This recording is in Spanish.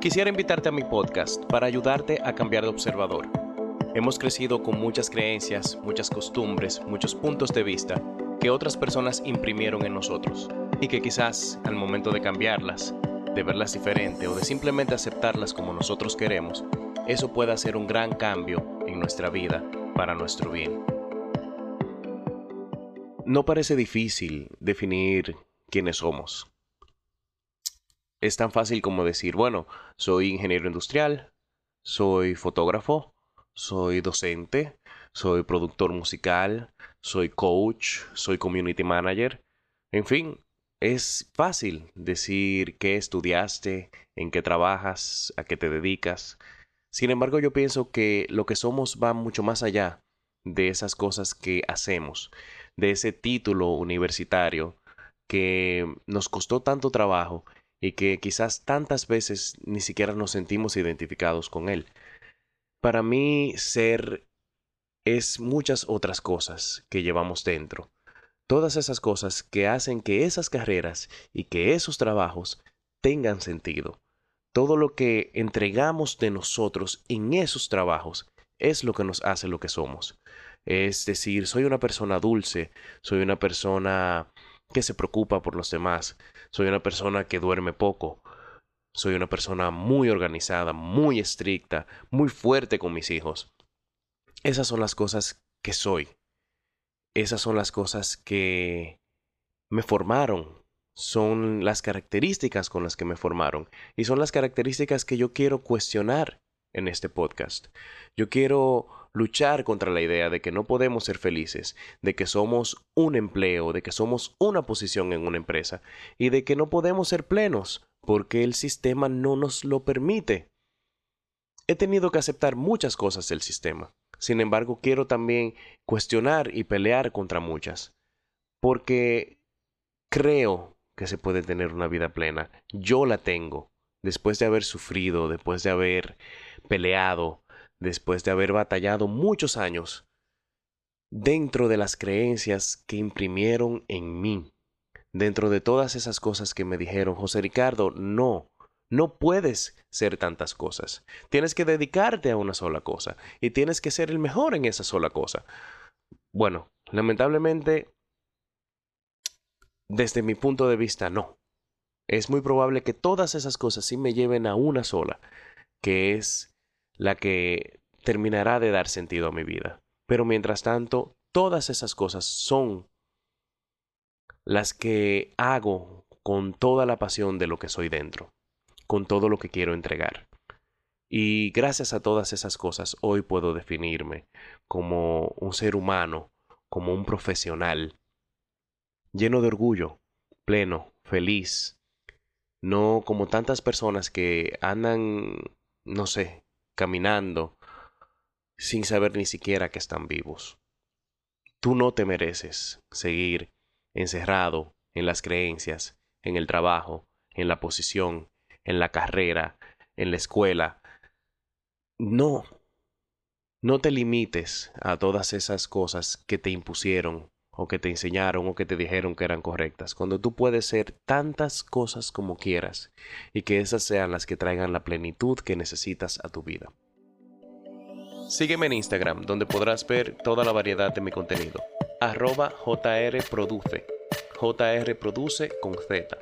Quisiera invitarte a mi podcast para ayudarte a cambiar de observador. Hemos crecido con muchas creencias, muchas costumbres, muchos puntos de vista que otras personas imprimieron en nosotros y que quizás al momento de cambiarlas, de verlas diferente o de simplemente aceptarlas como nosotros queremos, eso puede hacer un gran cambio en nuestra vida para nuestro bien. No parece difícil definir quiénes somos. Es tan fácil como decir, bueno, soy ingeniero industrial, soy fotógrafo, soy docente, soy productor musical, soy coach, soy community manager. En fin, es fácil decir qué estudiaste, en qué trabajas, a qué te dedicas. Sin embargo, yo pienso que lo que somos va mucho más allá de esas cosas que hacemos, de ese título universitario que nos costó tanto trabajo y que quizás tantas veces ni siquiera nos sentimos identificados con él. Para mí, ser es muchas otras cosas que llevamos dentro. Todas esas cosas que hacen que esas carreras y que esos trabajos tengan sentido. Todo lo que entregamos de nosotros en esos trabajos es lo que nos hace lo que somos. Es decir, soy una persona dulce, soy una persona que se preocupa por los demás, soy una persona que duerme poco, soy una persona muy organizada, muy estricta, muy fuerte con mis hijos. Esas son las cosas que soy. Esas son las cosas que me formaron. Son las características con las que me formaron. Y son las características que yo quiero cuestionar en este podcast. Yo quiero luchar contra la idea de que no podemos ser felices, de que somos un empleo, de que somos una posición en una empresa y de que no podemos ser plenos porque el sistema no nos lo permite. He tenido que aceptar muchas cosas del sistema. Sin embargo, quiero también cuestionar y pelear contra muchas, porque creo que se puede tener una vida plena. Yo la tengo, después de haber sufrido, después de haber peleado, después de haber batallado muchos años dentro de las creencias que imprimieron en mí, dentro de todas esas cosas que me dijeron, José Ricardo, no, no puedes ser tantas cosas. Tienes que dedicarte a una sola cosa y tienes que ser el mejor en esa sola cosa. Bueno, lamentablemente, desde mi punto de vista, no. Es muy probable que todas esas cosas sí me lleven a una sola, que es la que terminará de dar sentido a mi vida. Pero mientras tanto, todas esas cosas son las que hago con toda la pasión de lo que soy dentro, con todo lo que quiero entregar. Y gracias a todas esas cosas hoy puedo definirme como un ser humano, como un profesional, lleno de orgullo, pleno, feliz, no como tantas personas que andan, no sé, caminando sin saber ni siquiera que están vivos. Tú no te mereces seguir encerrado en las creencias, en el trabajo, en la posición, en la carrera, en la escuela. No, no te limites a todas esas cosas que te impusieron o que te enseñaron o que te dijeron que eran correctas, cuando tú puedes ser tantas cosas como quieras y que esas sean las que traigan la plenitud que necesitas a tu vida. Sígueme en Instagram, donde podrás ver toda la variedad de mi contenido. Arroba JRProduce. JR con Z.